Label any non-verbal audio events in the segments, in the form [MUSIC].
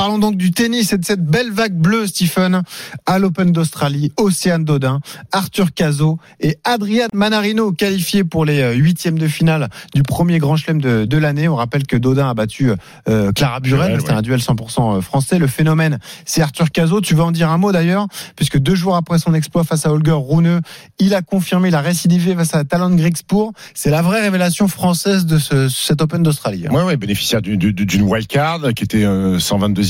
Parlons donc du tennis et de cette belle vague bleue, Stephen, à l'Open d'Australie. Océane Dodin, Arthur Cazot et Adrian Manarino qualifiés pour les euh, huitièmes de finale du premier Grand Chelem de, de l'année. On rappelle que Dodin a battu euh, Clara Burel. C'était un duel 100% euh, français. Le phénomène, c'est Arthur Cazot. Tu vas en dire un mot d'ailleurs, puisque deux jours après son exploit face à Holger Rune, il a confirmé la récidivé face à Talon Grigspur. C'est la vraie révélation française de ce, cet Open d'Australie. Ouais, ouais, bénéficiaire d'une wildcard qui était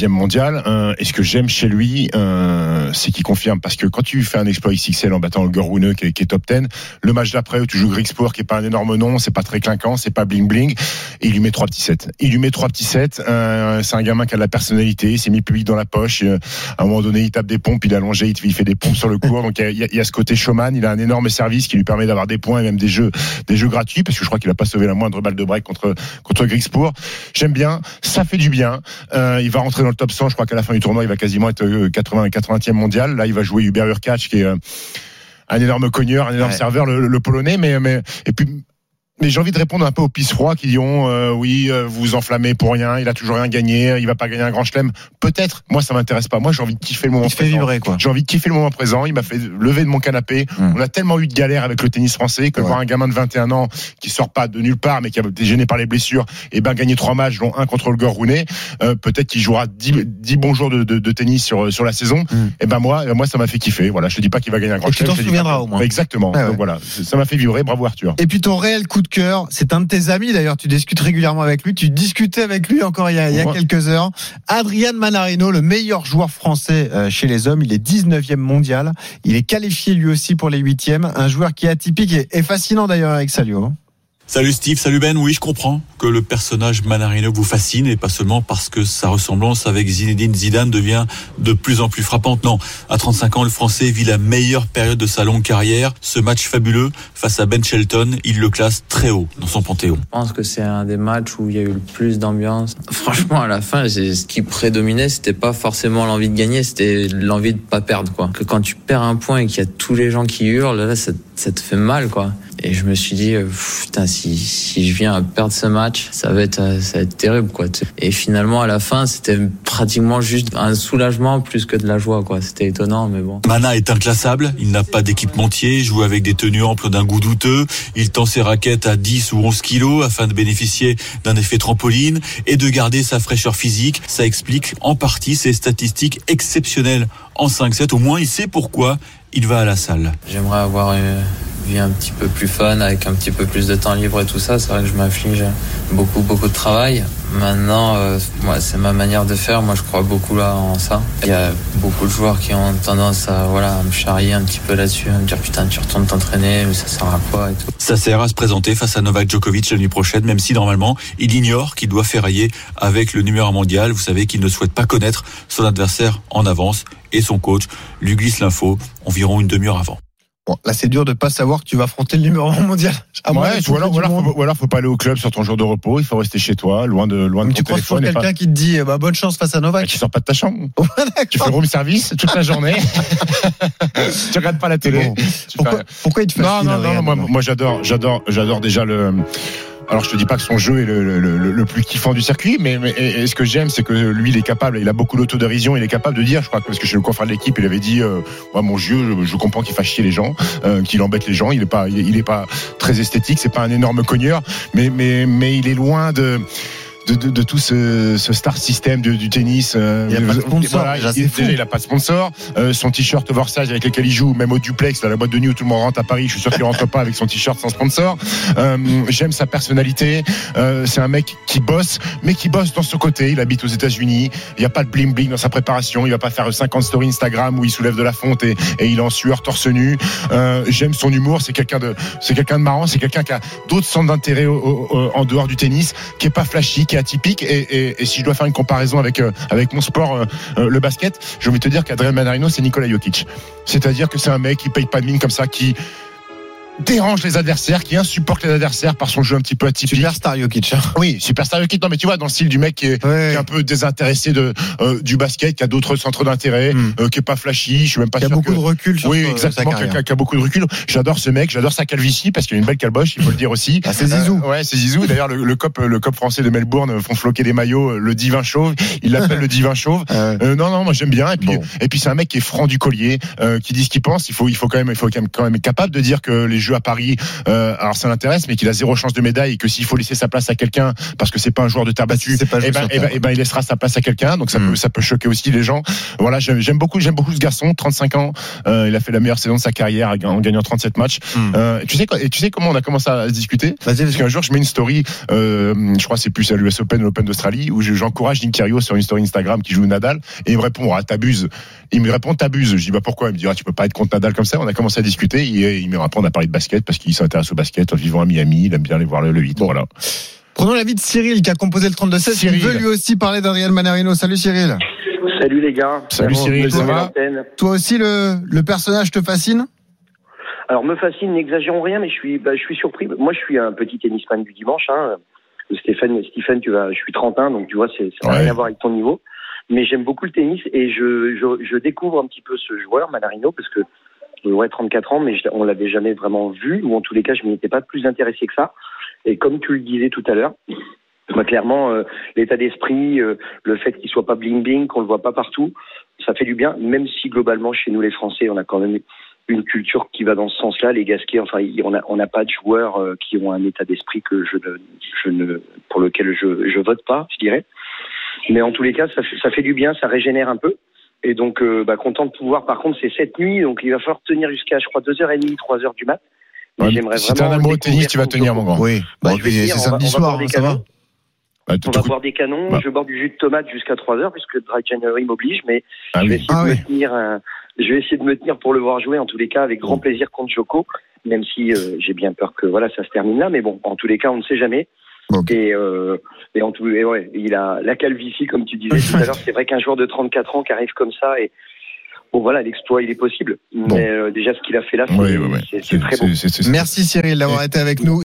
122e mondial. et ce que j'aime chez lui, c'est qu'il confirme? Parce que quand tu fais un exploit XXL en battant Holger Rune qui est, top 10, le match d'après où tu joues Grigspur qui est pas un énorme nom, c'est pas très clinquant, c'est pas bling bling, et il lui met trois petits sets. Il lui met trois petits sets. c'est un gamin qui a de la personnalité, il s'est mis le public dans la poche. à un moment donné, il tape des pompes, il est allongé, il fait des pompes sur le court. Donc il y, a, ce côté showman. Il a un énorme service qui lui permet d'avoir des points et même des jeux, des jeux gratuits parce que je crois qu'il a pas sauvé la moindre balle de break contre contre Grigspur. J'aime bien, ça fait du bien. Euh, il va rentrer dans le top 100. Je crois qu'à la fin du tournoi, il va quasiment être 80 80e mondial. Là, il va jouer Hubert Urkacz qui est euh, un énorme cogneur, un énorme serveur, le, le, polonais. Mais, mais et puis mais j'ai envie de répondre un peu aux pisse froids qui diront euh, oui, euh, vous vous enflammez pour rien, il a toujours rien gagné, il va pas gagner un grand chelem. Peut-être, moi ça m'intéresse pas. Moi j'ai envie de kiffer le moment il présent. Fait vibrer, quoi. J'ai envie de kiffer le moment présent. Il m'a fait lever de mon canapé. Hum. On a tellement eu de galères avec le tennis français que ouais. voir un gamin de 21 ans qui sort pas de nulle part mais qui a été gêné par les blessures et ben gagner trois matchs dont un contre le Rounet, euh, peut-être qu'il jouera 10, 10 bons jours de, de, de, tennis sur sur la saison. Hum. Et ben moi moi ça m'a fait kiffer. Voilà, je te dis pas qu'il va gagner un grand chelem. Tu t'en souviendras au moins. Exactement. Ah Donc voilà, ça m'a fait vibrer. Bravo Arthur. Et puis ton réel coup de cœur, c'est un tes amis d'ailleurs, tu discutes régulièrement avec lui, tu discutais avec lui encore il y a, il y a quelques heures. Adrian Manarino, le meilleur joueur français chez les hommes, il est 19e mondial, il est qualifié lui aussi pour les 8e, un joueur qui est atypique et, et fascinant d'ailleurs avec Salio. Salut Steve, salut Ben. Oui, je comprends que le personnage Manarino vous fascine et pas seulement parce que sa ressemblance avec Zinedine Zidane devient de plus en plus frappante. Non, à 35 ans, le Français vit la meilleure période de sa longue carrière. Ce match fabuleux face à Ben Shelton, il le classe très haut dans son panthéon. Je pense que c'est un des matchs où il y a eu le plus d'ambiance. Franchement, à la fin, ce qui prédominait, c'était pas forcément l'envie de gagner, c'était l'envie de pas perdre, quoi. Que quand tu perds un point et qu'il y a tous les gens qui hurlent, là, ça, ça te fait mal, quoi. Et je me suis dit, euh, putain, si, si je viens à perdre ce match, ça va être, ça va être terrible, quoi. Et finalement, à la fin, c'était pratiquement juste un soulagement plus que de la joie, quoi. C'était étonnant, mais bon. Mana est inclassable. Il n'a pas d'équipementier, joue avec des tenues amples d'un goût douteux. Il tend ses raquettes à 10 ou 11 kilos afin de bénéficier d'un effet trampoline et de garder sa fraîcheur physique. Ça explique en partie ses statistiques exceptionnelles en 5-7. Au moins, il sait pourquoi il va à la salle. J'aimerais avoir une un petit peu plus fun, avec un petit peu plus de temps libre et tout ça. C'est vrai que je m'afflige beaucoup, beaucoup de travail. Maintenant, euh, moi, c'est ma manière de faire. Moi, je crois beaucoup là en ça. Il y a beaucoup de joueurs qui ont tendance à, voilà, à me charrier un petit peu là-dessus, à me dire putain, tu retournes t'entraîner, mais ça sert à quoi et tout. Ça sert à se présenter face à Novak Djokovic la nuit prochaine, même si normalement, il ignore qu'il doit ferrailler avec le numéro mondial. Vous savez qu'il ne souhaite pas connaître son adversaire en avance et son coach lui glisse l'info environ une demi-heure avant. Bon, là, c'est dur de pas savoir que tu vas affronter le numéro 1 mondial. À ouais, ou, alors, ou, alors, faut, ou alors, faut pas aller au club sur ton jour de repos. Il faut rester chez toi, loin de, loin de tu ton téléphone. Tu quelqu'un qui te dit, bah, bonne chance face à Novak. Bah, tu sors pas de ta chambre. [LAUGHS] tu fais room service toute la journée. [LAUGHS] tu regardes pas la télé. Bon. Pourquoi, pourquoi il te fascine Non, non, non, moi, moi j'adore, j'adore, j'adore déjà le, alors je te dis pas que son jeu est le, le, plus kiffant du circuit, mais, ce que j'aime, c'est que lui, il est capable, il a beaucoup d'autodérision, il est capable de dire, je crois, parce que chez le confrère de l'équipe, il avait dit, euh, mon jeu, je, comprends qu'il fasse chier les gens, euh, qu'il embête les gens, il est pas, il est pas très esthétique, c'est pas un énorme cogneur, mais, mais, mais il est loin de de, de, de, tout ce, ce, star system du, du tennis. Euh, il n'a pas de sponsor. Voilà, il, déjà, il n'a pas de sponsor. Euh, son t-shirt oversize avec lequel il joue, même au duplex, dans la boîte de nuit où tout le monde rentre à Paris, je suis sûr qu'il rentre pas avec son t-shirt sans sponsor. Euh, J'aime sa personnalité. C'est un mec qui bosse, mais qui bosse dans ce côté. Il habite aux États-Unis. Il n'y a pas de bling bling dans sa préparation. Il va pas faire 50 stories Instagram où il soulève de la fonte et, et il est en sueur torse nu. J'aime son humour. C'est quelqu'un de, c'est quelqu'un de marrant. C'est quelqu'un qui a d'autres centres d'intérêt en dehors du tennis, qui est pas flashy, qui Et, si je dois faire une comparaison avec euh, mon sport, euh, le basket, je vais te dire qu'Adrien Manarino, c'est Nicolas Jokic. C'est-à-dire que c'est un mec qui paye pas de mine comme ça, qui dérange les adversaires, qui insupporte les adversaires par son jeu un petit peu atypique. Superstar Jokic. hein. Oui, superstar Jokic. Non, mais tu vois, dans le style du mec qui est, Ouais. qui est un peu désintéressé de, euh, du basket, qui a d'autres centres d'intérêt, Hmm. euh, qui est pas flashy. Je suis même pas Il y a sûr beaucoup que- de recul sur oui, exactement, qui a, qui a beaucoup de recul. J'adore ce mec, j'adore sa calvitie parce qu'il a une belle calboche, il faut le dire aussi. Ah, c'est Zizou. Euh, ouais, c'est Zizou. D'ailleurs, le, le cop, le cop français de Melbourne font floquer des maillots, euh, le divin chauve. Il l'appelle le [LAUGHS] divin chauve. Euh, Euh, non, non, moi j'aime bien. Et puis, Bon. et puis c'est un mec qui est franc du collier, euh, qui dit ce qu'il pense. Il faut, il faut quand même, il faut quand même, quand même être capable de dire que les Jeux à Paris, euh, alors ça l'intéresse, mais qu'il a zéro chance de médaille et que s'il faut laisser sa place à quelqu'un parce que c'est pas un joueur de terre battue, pas eh ben, eh ben, eh ben, il laissera sa place à quelqu'un. Donc ça Mm. peut, ça peut choquer aussi les gens. Voilà, j'aime beaucoup, j'aime beaucoup ce garçon. 35 ans, euh, il a fait la meilleure saison de sa carrière en gagnant 37 matchs. Mm. Euh, tu sais quoi, et tu sais comment on a commencé à se discuter? Vas-y, parce qu'un jour, je mets une story, euh, je crois que c'est plus à l'US Open ou l'Open d'Australie, où je- j'encourage Nick Kyrgios sur une story Instagram qui joue Nadal, et il me répond, ah, t'abuses. Il me répond, t'abuses. Je dis, bah pourquoi? Il me dit, ah, tu peux pas être contre Nadal comme ça. On a commencé à discuter, et il me répond, on a parlé de basket parce qu'il s'intéresse au basket en vivant à Miami, il aime bien aller voir le, le 8. Voilà. Prenons l'avis de Cyril qui a composé le 32-16. Il Cyril. veut lui aussi parler d'Adriel Manarino. Salut Cyril. Salut les gars. Salut Cyril, ça va. Toi aussi, le, le personnage te fascine? Alors me fascine, n'exagérons rien, mais je suis, bah, je suis surpris. Moi, je suis un petit tennisman du dimanche. Hein. Stéphane, Stephen, tu vas, je suis 31, donc tu vois, c'est, ça n'a Ouais. rien à voir avec ton niveau. Mais j'aime beaucoup le tennis et je, je, je découvre un petit peu ce joueur, Manarino, parce que ouais, 34 ans, mais on l'avait jamais vraiment vu, ou en tous les cas, je m'y étais pas plus intéressé que ça. Et comme tu le disais tout à l'heure, bah, clairement, euh, l'état d'esprit, euh, le fait qu'il soit pas bling bling, qu'on le voit pas partout, ça fait du bien. Même si globalement, chez nous les Français, on a quand même une culture qui va dans ce sens-là. Les Gasquets, enfin, on n'a pas de joueurs euh, qui ont un état d'esprit que je ne, je ne, pour lequel je, je vote pas, je dirais. Mais en tous les cas, ça fait du bien, ça régénère un peu. Et donc, euh, bah, content de pouvoir. Par contre, c'est cette nuit, donc il va falloir tenir jusqu'à, je crois, 2h30, 3h du mat. Mais Ouais, j'aimerais si t'es un amoureux de tennis, tu vas tenir, mon grand. Oui. Bah, dire, c'est on va- samedi on va soir, boire des hein, ça va. canons. Bah, On va tout- boire des canons, Bah. je vais boire du jus de tomate jusqu'à 3 heures puisque Dry January m'oblige, mais Ah je vais oui. essayer Ah de oui. me tenir, euh, je vais essayer de me tenir pour le voir jouer en tous les cas avec grand plaisir contre Joko, même si euh, j'ai bien peur que voilà ça se termine là, mais bon en tous les cas on ne sait jamais. Et, euh, et en tout, et ouais, il a la calvitie comme tu disais tout à l'heure. [LAUGHS] C'est vrai qu'un joueur de 34 ans qui arrive comme ça et bon voilà l'exploit il est possible, mais euh, déjà ce qu'il a fait là c'est Ouais, ouais, ouais. c'est- c'est très c'est- Merci Cyril d'avoir été avec nous.